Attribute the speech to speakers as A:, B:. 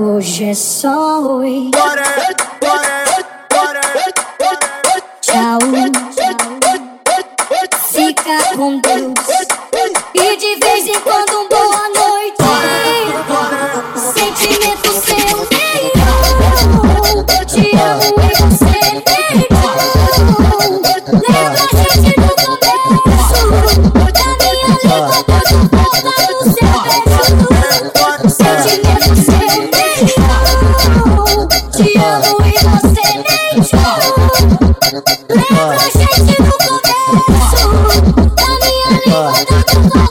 A: Hoje é só oi.
B: Coreia, Coreia, Coreia,
A: Tchau. Fica com Deus. E de vez em quando um boa noite. Eu tô cheio de no começo, tá me animando